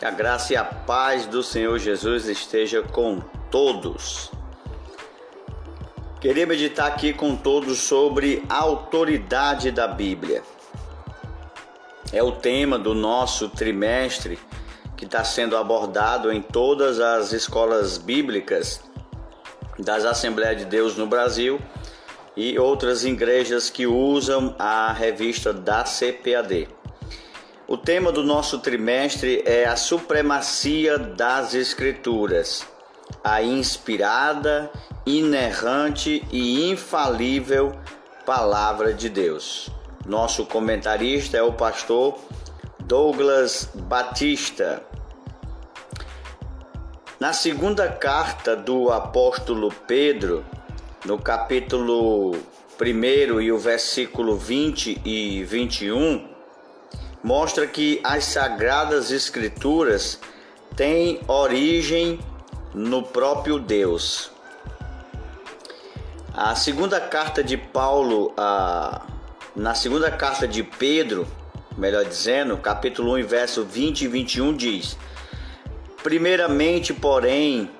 Que a graça e a paz do Senhor Jesus esteja com todos. Queria meditar aqui com todos sobre a autoridade da Bíblia. É o tema do nosso trimestre que está sendo abordado em todas as escolas bíblicas das Assembleias de Deus no Brasil e outras igrejas que usam a revista da CPAD. O tema do nosso trimestre é a supremacia das Escrituras, a inspirada, inerrante e infalível Palavra de Deus. Nosso comentarista é o pastor Douglas Batista. Na segunda carta do apóstolo Pedro, no capítulo 1 e o versículo 20 e 21, mostra que as sagradas escrituras têm origem no próprio Deus. A segunda carta de Paulo, a, na segunda carta de Pedro, melhor dizendo, capítulo 1, verso 20 e 21 diz: Primeiramente, porém,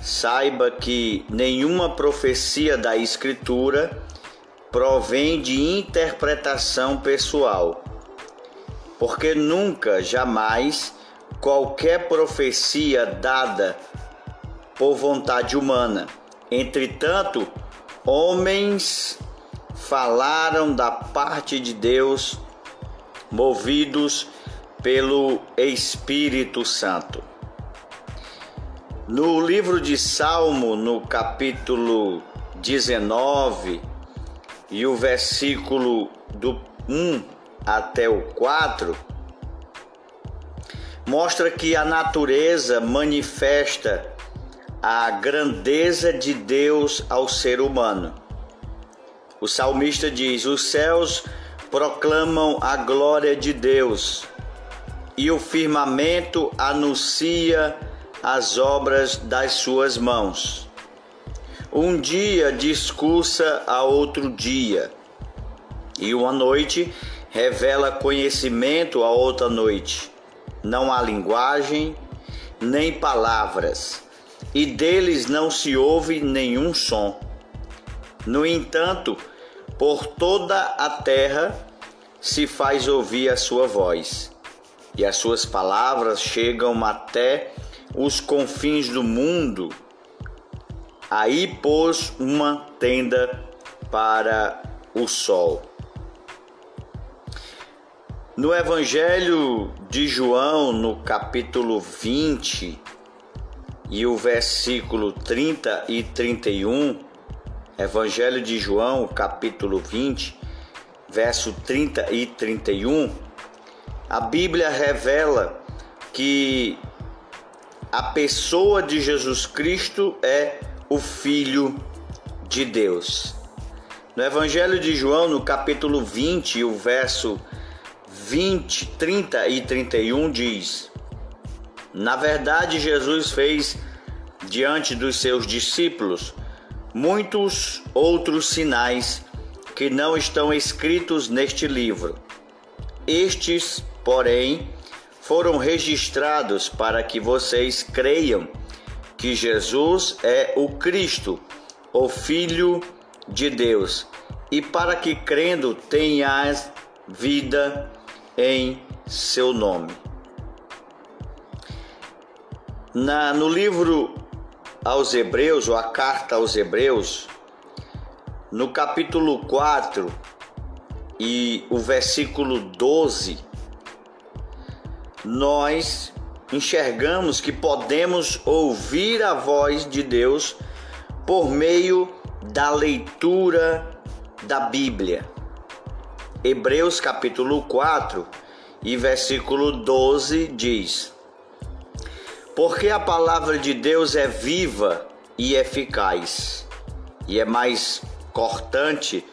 saiba que nenhuma profecia da Escritura provém de interpretação pessoal porque nunca, jamais, qualquer profecia dada por vontade humana. Entretanto, homens falaram da parte de Deus, movidos pelo Espírito Santo. No livro de Salmo, no capítulo 19, e o versículo do 1 até o 4 mostra que a natureza manifesta a grandeza de Deus ao ser humano. O salmista diz: Os céus proclamam a glória de Deus, e o firmamento anuncia as obras das suas mãos. Um dia discursa a outro dia, e uma noite revela conhecimento a outra noite. Não há linguagem, nem palavras, e deles não se ouve nenhum som. No entanto, por toda a terra se faz ouvir a sua voz, e as suas palavras chegam até os confins do mundo. Aí pôs uma tenda para o sol. No Evangelho de João, no capítulo 20 e o versículo 30 e 31, Evangelho de João, capítulo 20, verso 30 e 31, a Bíblia revela que a pessoa de Jesus Cristo é o Filho de Deus. No Evangelho de João, no capítulo 20, o verso 20, 30 e 31 diz: Na verdade, Jesus fez diante dos seus discípulos muitos outros sinais que não estão escritos neste livro. Estes, porém, foram registrados para que vocês creiam que Jesus é o Cristo, o Filho de Deus, e para que crendo tenhas vida em seu nome. Na, no livro aos Hebreus, ou a carta aos Hebreus, no capítulo 4 e o versículo 12, nós enxergamos que podemos ouvir a voz de Deus por meio da leitura da Bíblia. Hebreus capítulo 4 e versículo 12 diz: Porque a palavra de Deus é viva e eficaz, e é mais cortante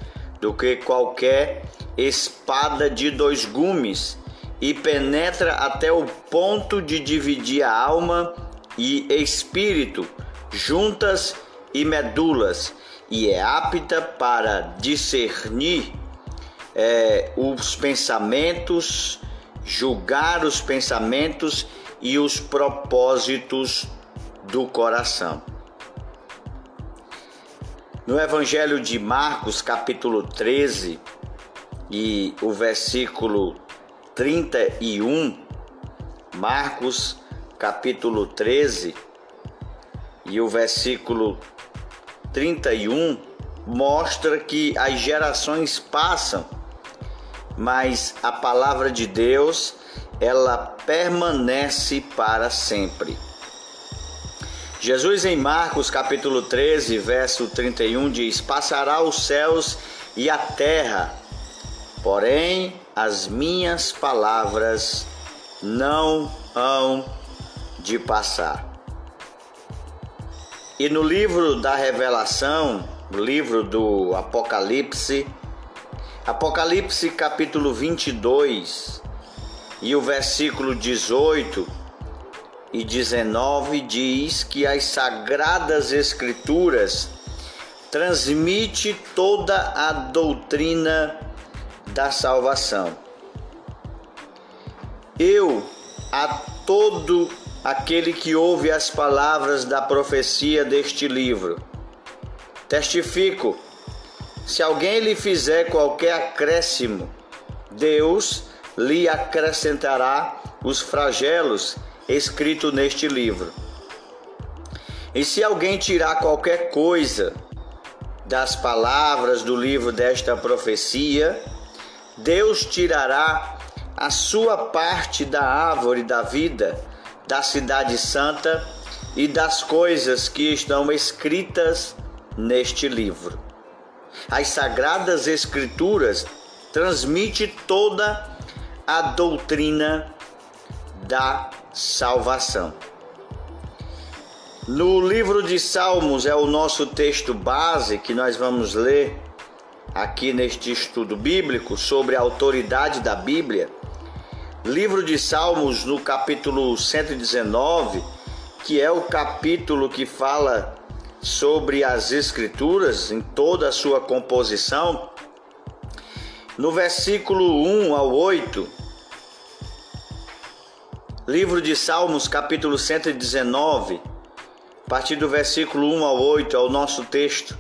do que qualquer espada de dois gumes, e penetra até o ponto de dividir a alma e espírito, juntas e medulas, e é apta para discernir é, os pensamentos, julgar os pensamentos e os propósitos do coração. No Evangelho de Marcos, capítulo 13, e o versículo 31, Marcos, capítulo 13, e o versículo 31, mostra que as gerações passam, mas a palavra de Deus, ela permanece para sempre. Jesus em Marcos capítulo 13, verso 31 diz: Passará os céus e a terra, porém as minhas palavras não hão de passar. E no livro da Revelação, livro do Apocalipse, Apocalipse capítulo 22 e o versículo 18 e 19 diz que as sagradas escrituras transmite toda a doutrina da salvação. Eu a todo aquele que ouve as palavras da profecia deste livro testifico se alguém lhe fizer qualquer acréscimo, Deus lhe acrescentará os flagelos escrito neste livro. E se alguém tirar qualquer coisa das palavras do livro desta profecia, Deus tirará a sua parte da árvore da vida, da cidade santa e das coisas que estão escritas neste livro. As sagradas escrituras transmite toda a doutrina da salvação. No livro de Salmos é o nosso texto base que nós vamos ler aqui neste estudo bíblico sobre a autoridade da Bíblia. Livro de Salmos, no capítulo 119, que é o capítulo que fala sobre as Escrituras em toda a sua composição. No versículo 1 ao 8, Livro de Salmos, capítulo 119, a partir do versículo 1 ao 8, é o nosso texto.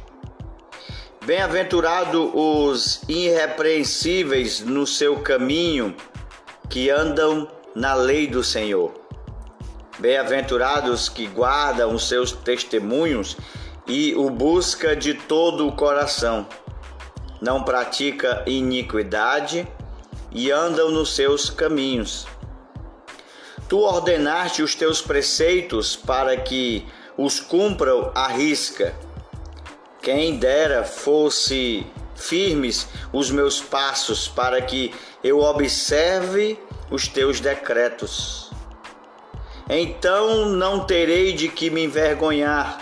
Bem-aventurado os irrepreensíveis no seu caminho, que andam na lei do Senhor. Bem-aventurados que guardam os seus testemunhos e o busca de todo o coração. Não pratica iniquidade e andam nos seus caminhos. Tu ordenaste os teus preceitos para que os cumpram à risca. Quem dera fosse firmes os meus passos para que eu observe os teus decretos. Então não terei de que me envergonhar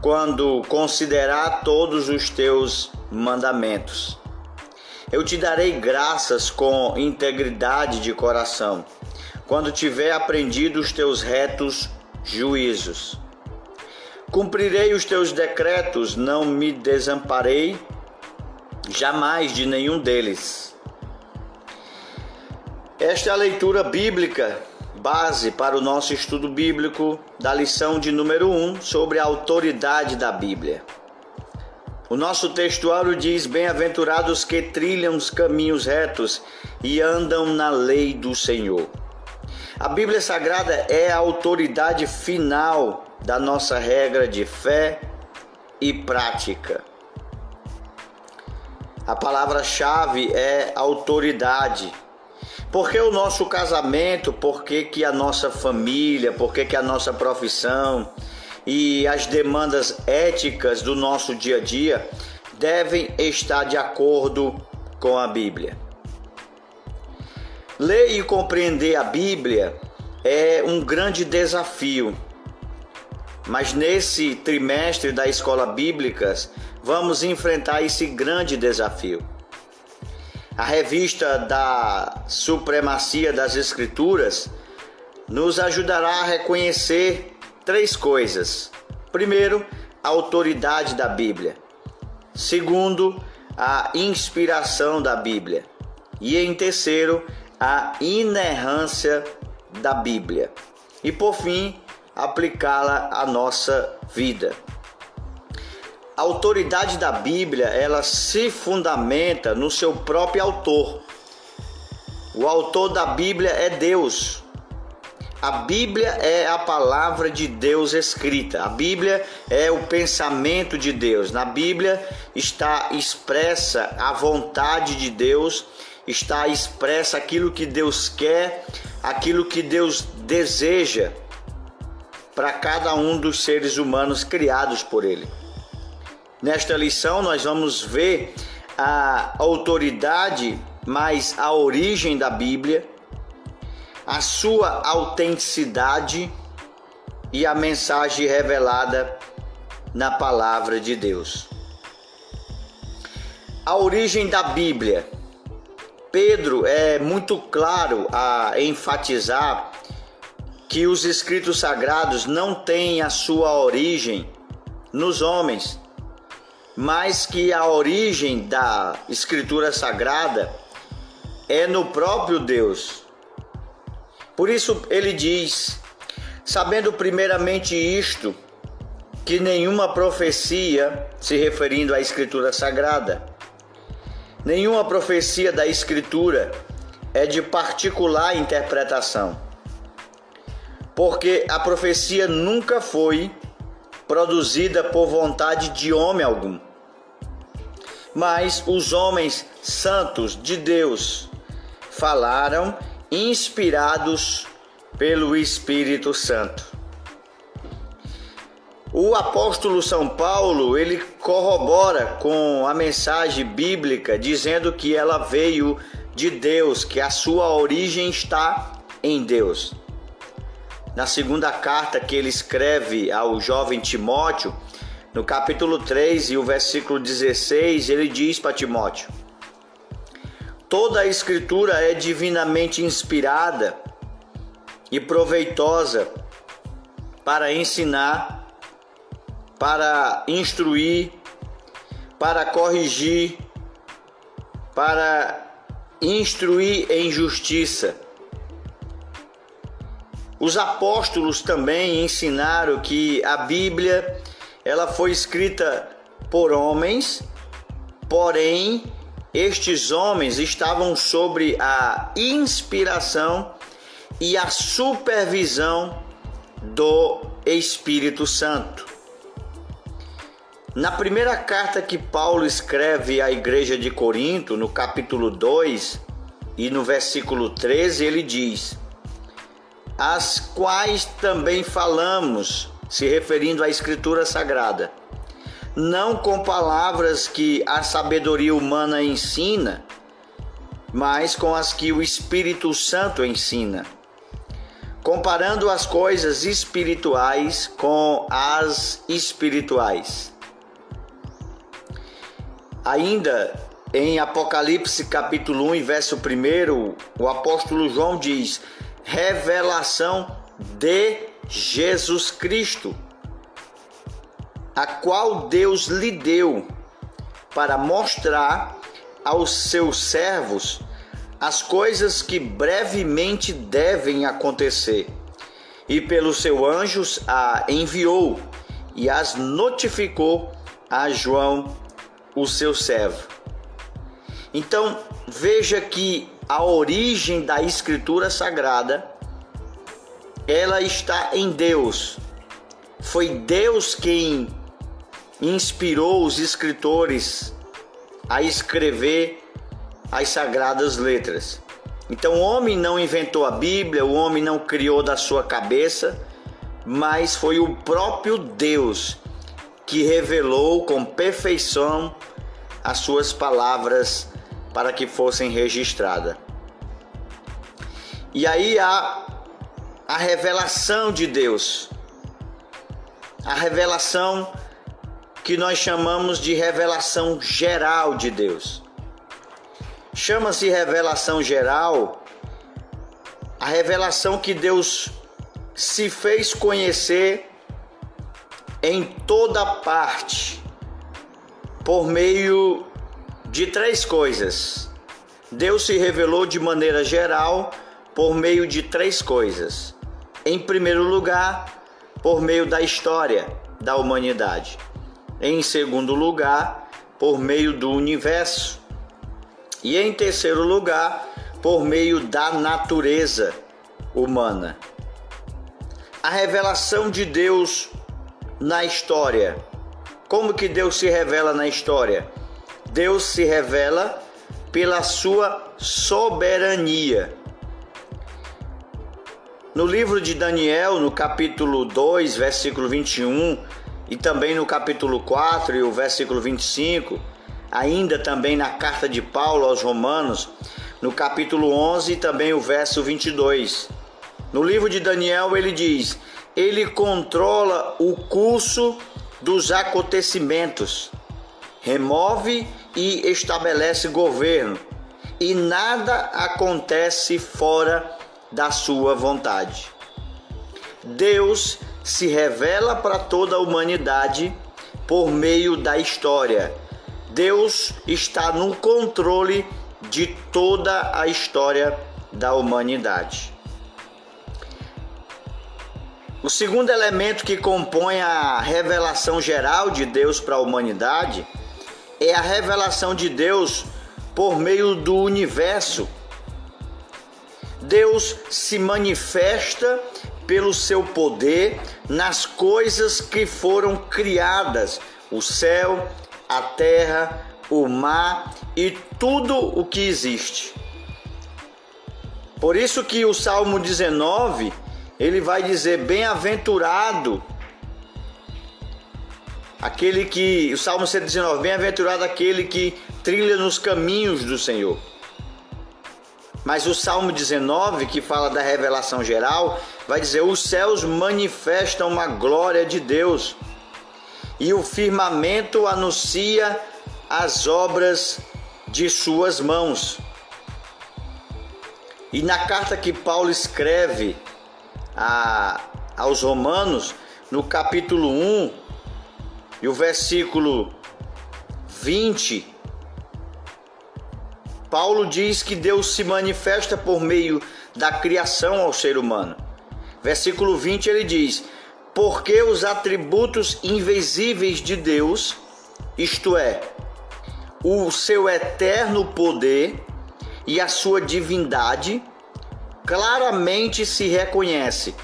quando considerar todos os teus mandamentos. Eu te darei graças com integridade de coração quando tiver aprendido os teus retos juízos. Cumprirei os teus decretos, não me desamparei jamais de nenhum deles. Esta é a leitura bíblica, base para o nosso estudo bíblico da lição de número 1 um, sobre a autoridade da Bíblia. O nosso textuário diz: Bem-aventurados que trilham os caminhos retos e andam na lei do Senhor. A Bíblia Sagrada é a autoridade final da nossa regra de fé e prática. A palavra-chave é autoridade. Porque o nosso casamento, porque que a nossa família, porque que a nossa profissão e as demandas éticas do nosso dia a dia devem estar de acordo com a Bíblia. Ler e compreender a Bíblia é um grande desafio. Mas nesse trimestre da escola bíblica, vamos enfrentar esse grande desafio. A revista da Supremacia das Escrituras nos ajudará a reconhecer três coisas. Primeiro, a autoridade da Bíblia. Segundo, a inspiração da Bíblia. E em terceiro, a inerrância da Bíblia. e por fim aplicá-la à nossa vida. A autoridade da Bíblia, ela se fundamenta no seu próprio autor. O autor da Bíblia é Deus. A Bíblia é a palavra de Deus escrita. A Bíblia é o pensamento de Deus. Na Bíblia está expressa a vontade de Deus, está expressa aquilo que Deus quer, aquilo que Deus deseja para cada um dos seres humanos criados por Ele. Nesta lição, nós vamos ver a autoridade, mas a origem da Bíblia a sua autenticidade e a mensagem revelada na palavra de Deus. A origem da Bíblia. Pedro é muito claro a enfatizar que os escritos sagrados não têm a sua origem nos homens, mas que a origem da escritura sagrada é no próprio Deus. Por isso ele diz: sabendo primeiramente isto, que nenhuma profecia, se referindo à Escritura Sagrada, nenhuma profecia da Escritura é de particular interpretação, porque a profecia nunca foi produzida por vontade de homem algum, mas os homens santos de Deus falaram inspirados pelo Espírito Santo. O apóstolo São Paulo, ele corrobora com a mensagem bíblica dizendo que ela veio de Deus, que a sua origem está em Deus. Na segunda carta que ele escreve ao jovem Timóteo, no capítulo 3 e o versículo 16, ele diz para Timóteo: Toda a Escritura é divinamente inspirada e proveitosa para ensinar, para instruir, para corrigir, para instruir em justiça. Os apóstolos também ensinaram que a Bíblia ela foi escrita por homens, porém estes homens estavam sobre a inspiração e a supervisão do Espírito Santo. Na primeira carta que Paulo escreve à igreja de Corinto, no capítulo 2 e no versículo 13, ele diz: As quais também falamos, se referindo à Escritura Sagrada não com palavras que a sabedoria humana ensina, mas com as que o Espírito Santo ensina, comparando as coisas espirituais com as espirituais. Ainda em Apocalipse capítulo 1, verso 1, o apóstolo João diz: revelação de Jesus Cristo a qual Deus lhe deu para mostrar aos seus servos as coisas que brevemente devem acontecer. E pelos seus anjos a enviou e as notificou a João, o seu servo. Então, veja que a origem da escritura sagrada ela está em Deus. Foi Deus quem inspirou os escritores a escrever as sagradas letras. Então, o homem não inventou a Bíblia, o homem não criou da sua cabeça, mas foi o próprio Deus que revelou com perfeição as suas palavras para que fossem registradas. E aí há a revelação de Deus, a revelação que nós chamamos de revelação geral de Deus. Chama-se revelação geral a revelação que Deus se fez conhecer em toda parte por meio de três coisas. Deus se revelou de maneira geral por meio de três coisas: Em primeiro lugar, por meio da história da humanidade. Em segundo lugar, por meio do universo. E em terceiro lugar, por meio da natureza humana. A revelação de Deus na história. Como que Deus se revela na história? Deus se revela pela sua soberania. No livro de Daniel, no capítulo 2, versículo 21, e também no capítulo 4 e o versículo 25, ainda também na carta de Paulo aos Romanos, no capítulo 11 e também o verso 22. No livro de Daniel ele diz: Ele controla o curso dos acontecimentos, remove e estabelece governo, e nada acontece fora da sua vontade. Deus se revela para toda a humanidade por meio da história. Deus está no controle de toda a história da humanidade. O segundo elemento que compõe a revelação geral de Deus para a humanidade é a revelação de Deus por meio do universo Deus se manifesta pelo seu poder nas coisas que foram criadas: o céu, a terra, o mar e tudo o que existe. Por isso que o Salmo 19, ele vai dizer bem-aventurado aquele que, o Salmo 119, bem-aventurado aquele que trilha nos caminhos do Senhor. Mas o Salmo 19, que fala da revelação geral, vai dizer: Os céus manifestam a glória de Deus, e o firmamento anuncia as obras de suas mãos. E na carta que Paulo escreve a, aos Romanos, no capítulo 1, e o versículo 20, Paulo diz que Deus se manifesta por meio da criação ao ser humano. Versículo 20 ele diz: Porque os atributos invisíveis de Deus, isto é, o seu eterno poder e a sua divindade, claramente se reconhece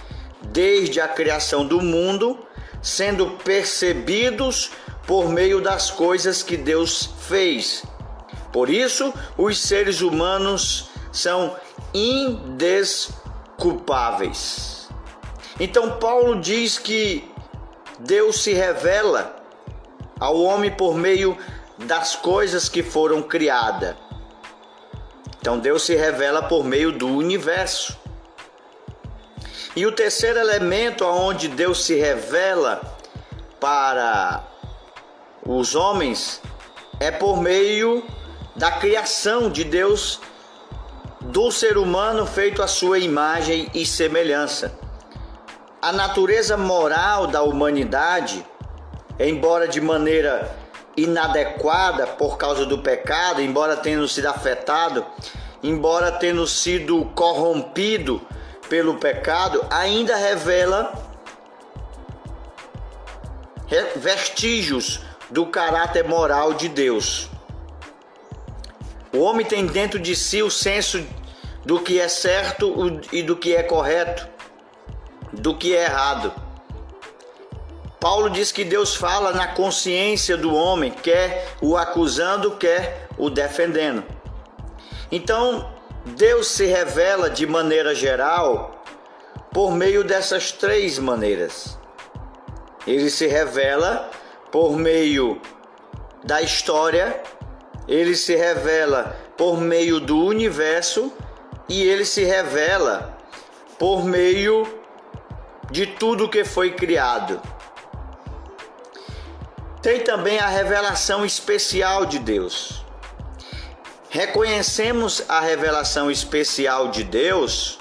desde a criação do mundo, sendo percebidos por meio das coisas que Deus fez por isso, os seres humanos são indesculpáveis. Então, Paulo diz que Deus se revela ao homem por meio das coisas que foram criadas. Então, Deus se revela por meio do universo. E o terceiro elemento aonde Deus se revela para os homens é por meio da criação de Deus do ser humano feito à sua imagem e semelhança. A natureza moral da humanidade, embora de maneira inadequada por causa do pecado, embora tendo sido afetado, embora tendo sido corrompido pelo pecado, ainda revela vestígios do caráter moral de Deus. O homem tem dentro de si o senso do que é certo e do que é correto, do que é errado. Paulo diz que Deus fala na consciência do homem, quer o acusando, quer o defendendo. Então, Deus se revela de maneira geral por meio dessas três maneiras. Ele se revela por meio da história, ele se revela por meio do universo e ele se revela por meio de tudo que foi criado. Tem também a revelação especial de Deus. Reconhecemos a revelação especial de Deus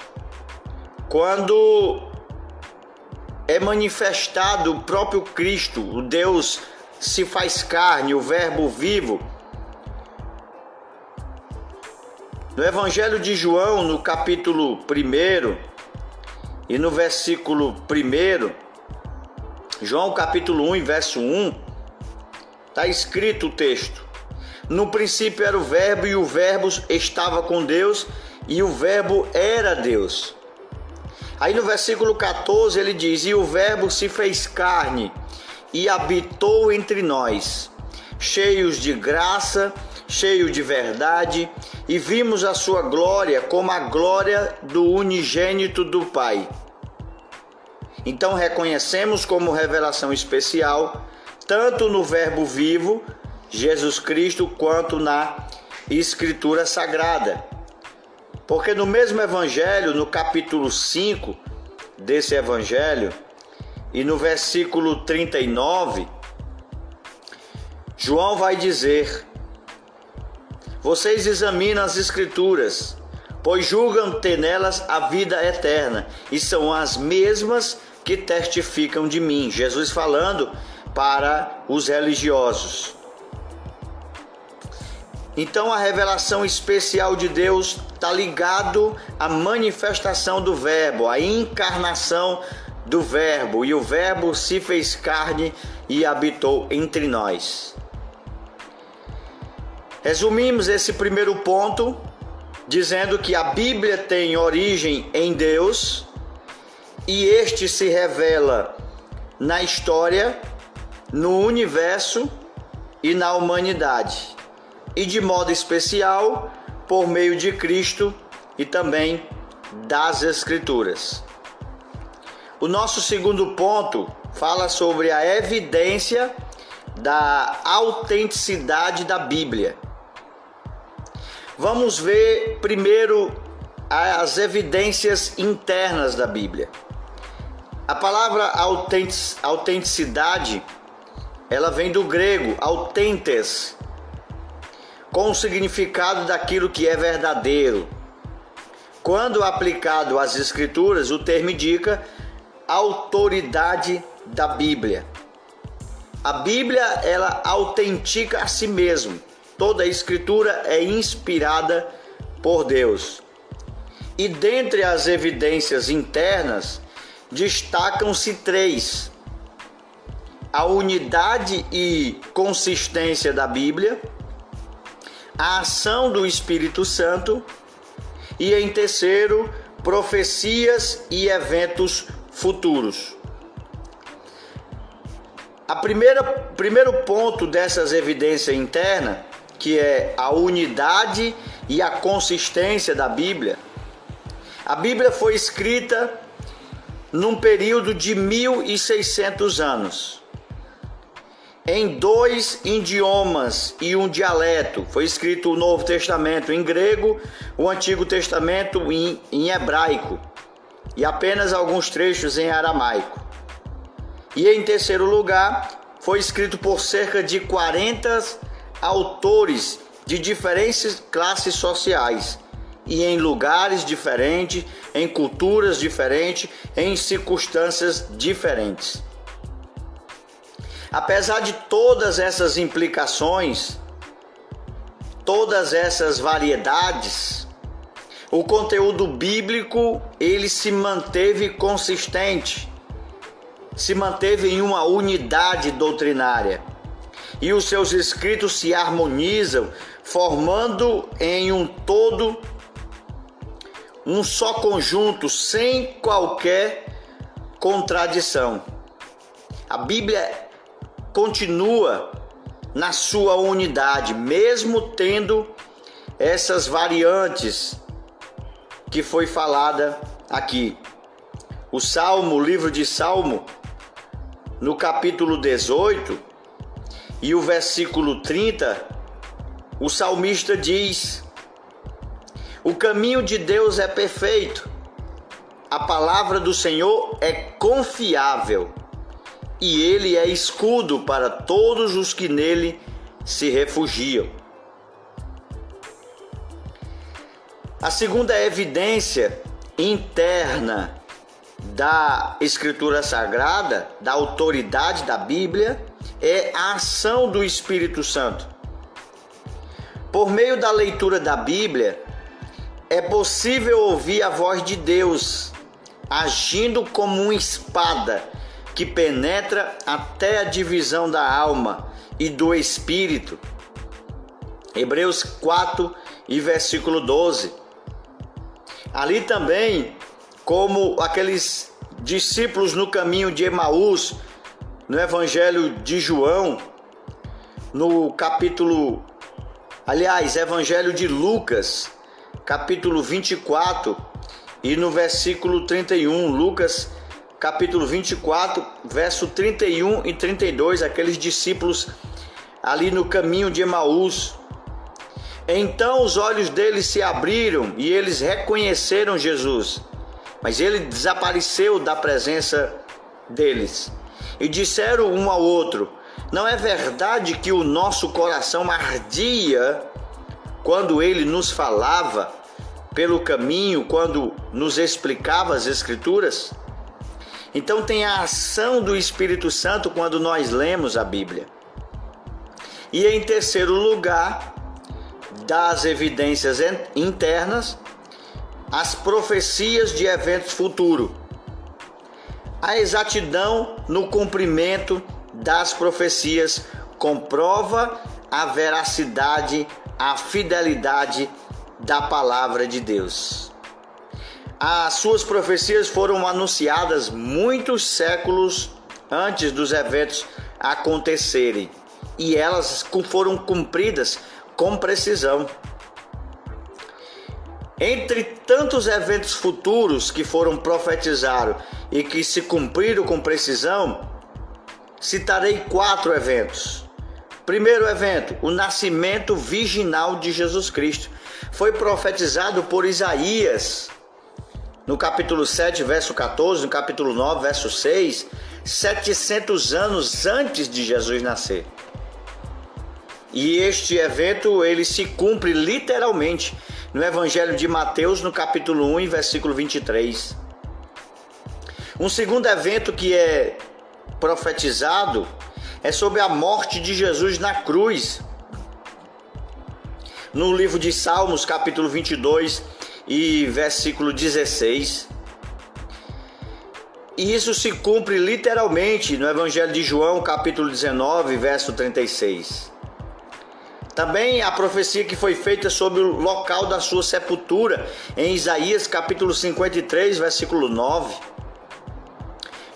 quando é manifestado o próprio Cristo, o Deus se faz carne, o Verbo vivo No Evangelho de João, no capítulo 1 e no versículo 1, João capítulo 1, verso 1, está escrito o texto: No princípio era o Verbo, e o Verbo estava com Deus, e o Verbo era Deus. Aí no versículo 14 ele diz: E o Verbo se fez carne e habitou entre nós, cheios de graça, cheio de verdade, e vimos a sua glória como a glória do unigênito do Pai. Então reconhecemos como revelação especial, tanto no Verbo vivo, Jesus Cristo, quanto na Escritura Sagrada. Porque no mesmo Evangelho, no capítulo 5 desse Evangelho, e no versículo 39, João vai dizer: Vocês examinam as Escrituras, pois julgam ter nelas a vida eterna, e são as mesmas que testificam de mim. Jesus falando para os religiosos. Então a revelação especial de Deus está ligado à manifestação do Verbo, à encarnação do Verbo, e o Verbo se fez carne e habitou entre nós. Resumimos esse primeiro ponto dizendo que a Bíblia tem origem em Deus e este se revela na história, no universo e na humanidade, e de modo especial por meio de Cristo e também das Escrituras. O nosso segundo ponto fala sobre a evidência da autenticidade da Bíblia. Vamos ver primeiro as evidências internas da Bíblia. A palavra autenticidade, ela vem do grego autentes, com o significado daquilo que é verdadeiro. Quando aplicado às escrituras, o termo indica autoridade da Bíblia. A Bíblia ela autentica a si mesmo. Toda a escritura é inspirada por Deus. E dentre as evidências internas, destacam-se três: a unidade e consistência da Bíblia, a ação do Espírito Santo e, em terceiro, profecias e eventos futuros. A primeira primeiro ponto dessas evidências internas, que é a unidade e a consistência da Bíblia. A Bíblia foi escrita num período de 1600 anos. Em dois idiomas e um dialeto. Foi escrito o Novo Testamento em grego, o Antigo Testamento em, em hebraico e apenas alguns trechos em aramaico. E em terceiro lugar, foi escrito por cerca de 40 autores de diferentes classes sociais e em lugares diferentes, em culturas diferentes, em circunstâncias diferentes. Apesar de todas essas implicações, todas essas variedades, o conteúdo bíblico ele se manteve consistente, se manteve em uma unidade doutrinária e os seus escritos se harmonizam, formando em um todo um só conjunto, sem qualquer contradição. A Bíblia continua na sua unidade, mesmo tendo essas variantes que foi falada aqui. O Salmo, o livro de Salmo, no capítulo 18 e o versículo 30, o salmista diz: o caminho de Deus é perfeito. A palavra do Senhor é confiável e ele é escudo para todos os que nele se refugiam. A segunda evidência interna da Escritura Sagrada, da autoridade da Bíblia, é a ação do Espírito Santo. Por meio da leitura da Bíblia, é possível ouvir a voz de Deus agindo como uma espada que penetra até a divisão da alma e do espírito. Hebreus 4 e versículo 12. Ali também, como aqueles discípulos no caminho de Emaús, no Evangelho de João, no capítulo, aliás, Evangelho de Lucas, capítulo 24 e no versículo 31, Lucas capítulo 24, verso 31 e 32, aqueles discípulos ali no caminho de Emaús. Então os olhos deles se abriram e eles reconheceram Jesus, mas ele desapareceu da presença deles. E disseram um ao outro: Não é verdade que o nosso coração ardia quando ele nos falava pelo caminho, quando nos explicava as Escrituras? Então tem a ação do Espírito Santo quando nós lemos a Bíblia. E em terceiro lugar, das evidências internas, as profecias de eventos futuros. A exatidão no cumprimento das profecias comprova a veracidade, a fidelidade da palavra de Deus. As suas profecias foram anunciadas muitos séculos antes dos eventos acontecerem e elas foram cumpridas com precisão. Entre tantos eventos futuros que foram profetizados e que se cumpriram com precisão, citarei quatro eventos. Primeiro evento, o nascimento virginal de Jesus Cristo. Foi profetizado por Isaías no capítulo 7, verso 14, no capítulo 9, verso 6, 700 anos antes de Jesus nascer. E este evento ele se cumpre literalmente no Evangelho de Mateus, no capítulo 1, versículo 23. Um segundo evento que é profetizado é sobre a morte de Jesus na cruz. No livro de Salmos, capítulo 22, e versículo 16. E isso se cumpre literalmente no Evangelho de João, capítulo 19, verso 36. Também a profecia que foi feita sobre o local da sua sepultura, em Isaías, capítulo 53, versículo 9.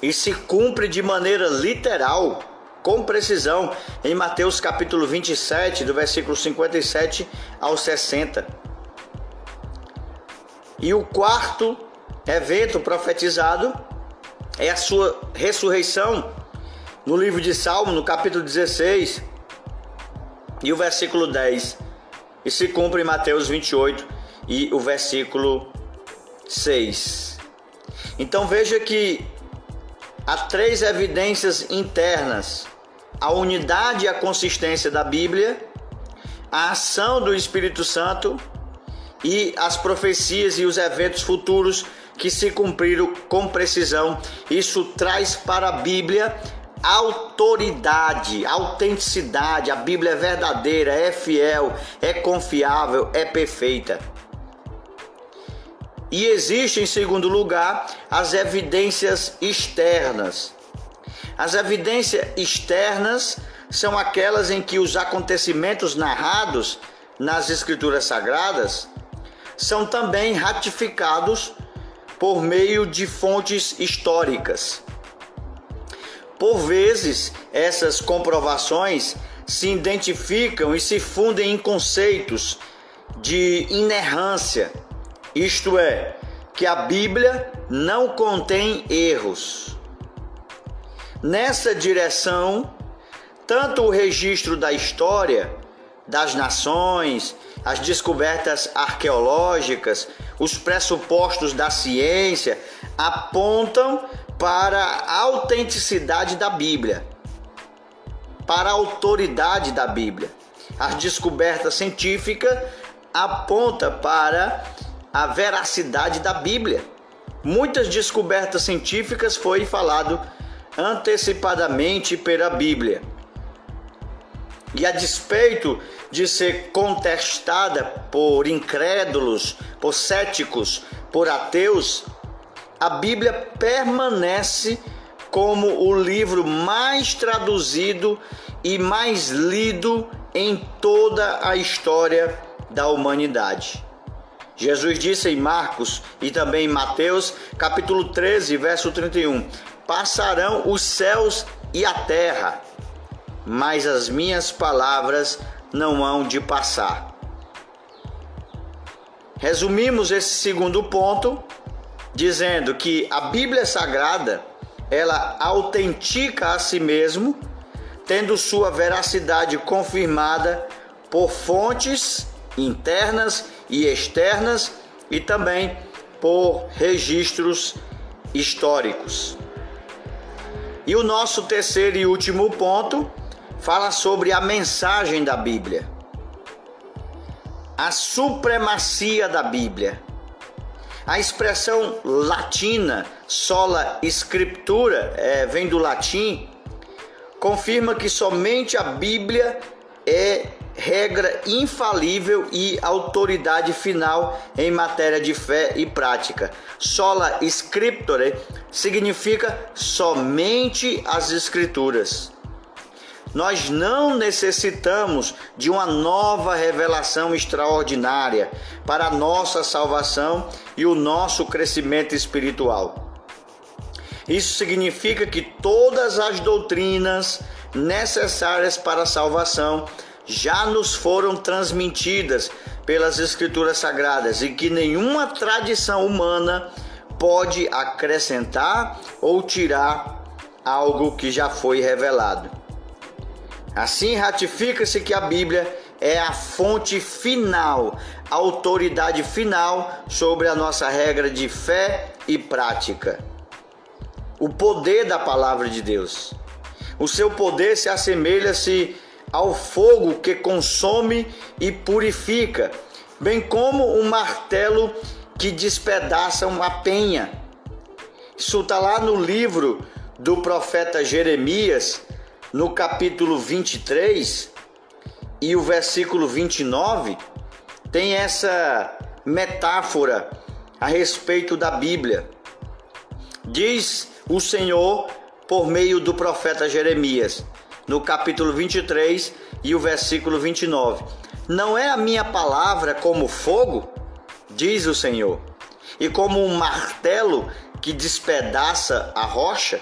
E se cumpre de maneira literal, com precisão, em Mateus, capítulo 27, do versículo 57 ao 60. E o quarto evento profetizado é a sua ressurreição no livro de Salmo, no capítulo 16 e o versículo 10. E se cumpre em Mateus 28 e o versículo 6. Então veja que há três evidências internas: a unidade e a consistência da Bíblia, a ação do Espírito Santo e as profecias e os eventos futuros que se cumpriram com precisão. Isso traz para a Bíblia autoridade, autenticidade. A Bíblia é verdadeira, é fiel, é confiável, é perfeita. E existe, em segundo lugar, as evidências externas. As evidências externas são aquelas em que os acontecimentos narrados nas Escrituras Sagradas são também ratificados por meio de fontes históricas. Por vezes, essas comprovações se identificam e se fundem em conceitos de inerrância, isto é, que a Bíblia não contém erros. Nessa direção, tanto o registro da história, das nações as descobertas arqueológicas, os pressupostos da ciência apontam para a autenticidade da Bíblia, para a autoridade da Bíblia. As descobertas científicas apontam para a veracidade da Bíblia. Muitas descobertas científicas foi falado antecipadamente pela Bíblia. E a despeito de ser contestada por incrédulos, por céticos, por ateus, a Bíblia permanece como o livro mais traduzido e mais lido em toda a história da humanidade. Jesus disse em Marcos e também em Mateus, capítulo 13, verso 31: Passarão os céus e a terra, mas as minhas palavras não hão de passar. Resumimos esse segundo ponto dizendo que a Bíblia Sagrada ela autentica a si mesmo, tendo sua veracidade confirmada por fontes internas e externas e também por registros históricos. E o nosso terceiro e último ponto fala sobre a mensagem da Bíblia. A supremacia da Bíblia. A expressão latina sola scriptura é, vem do latim, confirma que somente a Bíblia é regra infalível e autoridade final em matéria de fé e prática. Sola scriptore significa somente as escrituras. Nós não necessitamos de uma nova revelação extraordinária para a nossa salvação e o nosso crescimento espiritual. Isso significa que todas as doutrinas necessárias para a salvação já nos foram transmitidas pelas Escrituras Sagradas e que nenhuma tradição humana pode acrescentar ou tirar algo que já foi revelado. Assim, ratifica-se que a Bíblia é a fonte final, a autoridade final sobre a nossa regra de fé e prática. O poder da palavra de Deus. O seu poder se assemelha-se ao fogo que consome e purifica, bem como um martelo que despedaça uma penha. Isso está lá no livro do profeta Jeremias, no capítulo 23 e o versículo 29, tem essa metáfora a respeito da Bíblia. Diz o Senhor por meio do profeta Jeremias: no capítulo 23 e o versículo 29. Não é a minha palavra como fogo, diz o Senhor, e como um martelo que despedaça a rocha?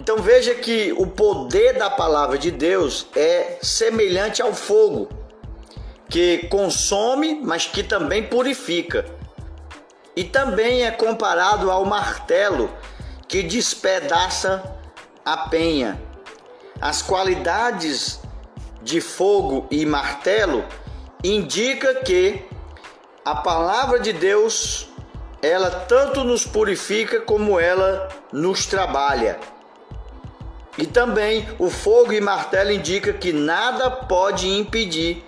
Então veja que o poder da palavra de Deus é semelhante ao fogo, que consome, mas que também purifica. E também é comparado ao martelo que despedaça a penha. As qualidades de fogo e martelo indica que a palavra de Deus ela tanto nos purifica como ela nos trabalha. E também o fogo e martelo indica que nada pode impedir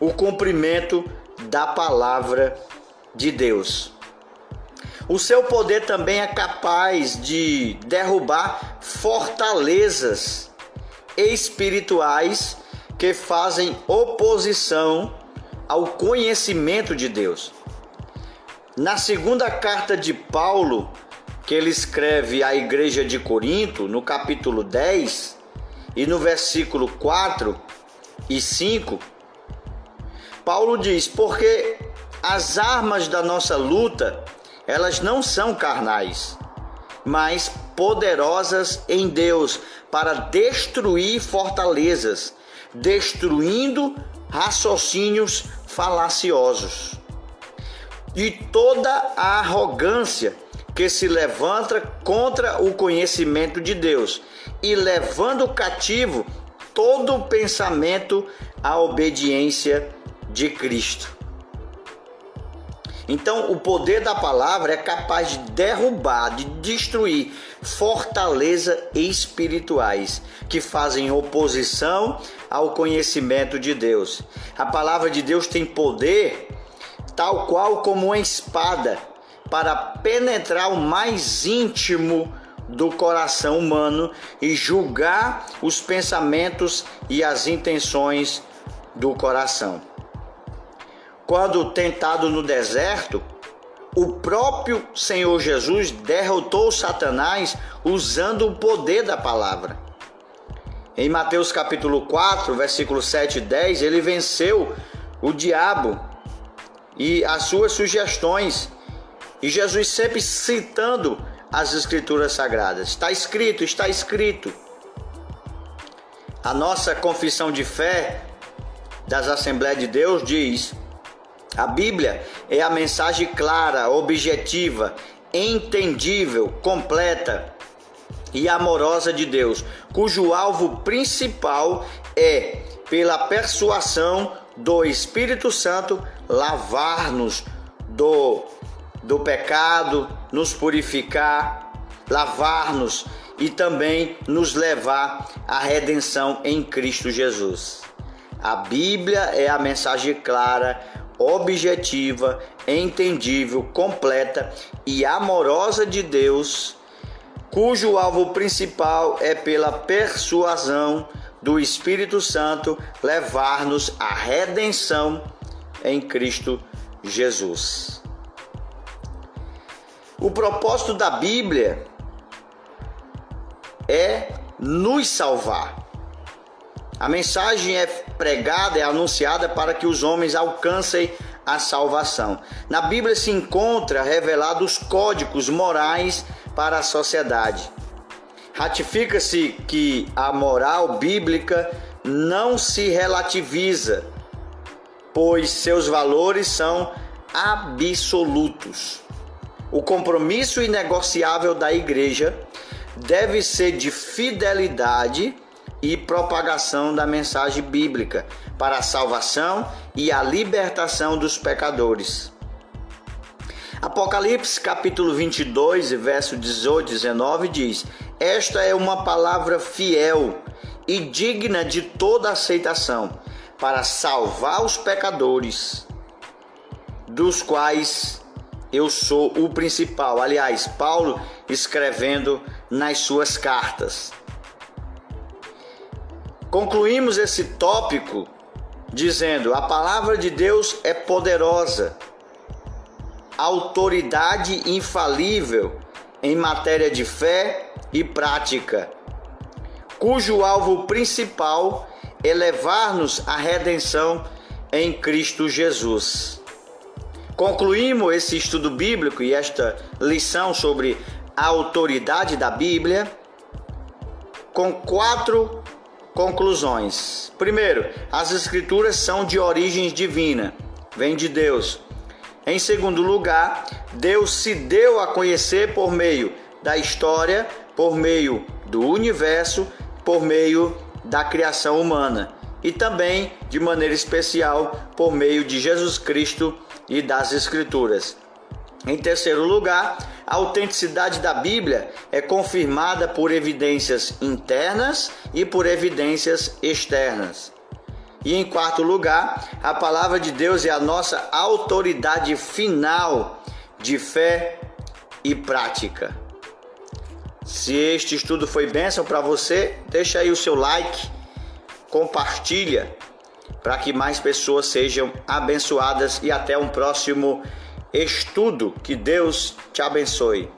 o cumprimento da palavra de Deus. O seu poder também é capaz de derrubar fortalezas espirituais que fazem oposição ao conhecimento de Deus. Na segunda carta de Paulo, que ele escreve à igreja de Corinto, no capítulo 10 e no versículo 4 e 5, Paulo diz: Porque as armas da nossa luta, elas não são carnais, mas poderosas em Deus para destruir fortalezas, destruindo raciocínios falaciosos. E toda a arrogância que se levanta contra o conhecimento de Deus e levando cativo todo o pensamento à obediência de Cristo. Então, o poder da palavra é capaz de derrubar, de destruir fortalezas espirituais que fazem oposição ao conhecimento de Deus. A palavra de Deus tem poder tal qual como uma espada para penetrar o mais íntimo do coração humano e julgar os pensamentos e as intenções do coração. Quando tentado no deserto, o próprio Senhor Jesus derrotou Satanás usando o poder da palavra. Em Mateus capítulo 4, versículo 7 e 10, ele venceu o diabo e as suas sugestões. E Jesus sempre citando as escrituras sagradas. Está escrito, está escrito. A nossa confissão de fé das Assembleias de Deus diz: a Bíblia é a mensagem clara, objetiva, entendível, completa e amorosa de Deus, cujo alvo principal é, pela persuasão do Espírito Santo, lavar-nos do, do pecado, nos purificar, lavar-nos e também nos levar à redenção em Cristo Jesus. A Bíblia é a mensagem clara, objetiva, entendível, completa e amorosa de Deus, cujo alvo principal é pela persuasão do Espírito Santo levar-nos à redenção em Cristo Jesus. O propósito da Bíblia é nos salvar. A mensagem é pregada, é anunciada para que os homens alcancem a salvação. Na Bíblia se encontra revelados códigos morais para a sociedade. Ratifica-se que a moral bíblica não se relativiza, pois seus valores são absolutos. O compromisso inegociável da igreja deve ser de fidelidade e propagação da mensagem bíblica para a salvação e a libertação dos pecadores. Apocalipse capítulo 22, verso 18 e 19 diz: Esta é uma palavra fiel e digna de toda aceitação para salvar os pecadores, dos quais eu sou o principal. Aliás, Paulo escrevendo nas suas cartas. Concluímos esse tópico dizendo: a palavra de Deus é poderosa, autoridade infalível em matéria de fé e prática, cujo alvo principal é levar-nos à redenção em Cristo Jesus. Concluímos esse estudo bíblico e esta lição sobre a autoridade da Bíblia com quatro Conclusões. Primeiro, as escrituras são de origem divina, vem de Deus. Em segundo lugar, Deus se deu a conhecer por meio da história, por meio do universo, por meio da criação humana e também, de maneira especial, por meio de Jesus Cristo e das Escrituras. Em terceiro lugar, a autenticidade da Bíblia é confirmada por evidências internas e por evidências externas. E em quarto lugar, a palavra de Deus é a nossa autoridade final de fé e prática. Se este estudo foi bênção para você, deixa aí o seu like, compartilha para que mais pessoas sejam abençoadas e até um próximo estudo. Que Deus te abençoe.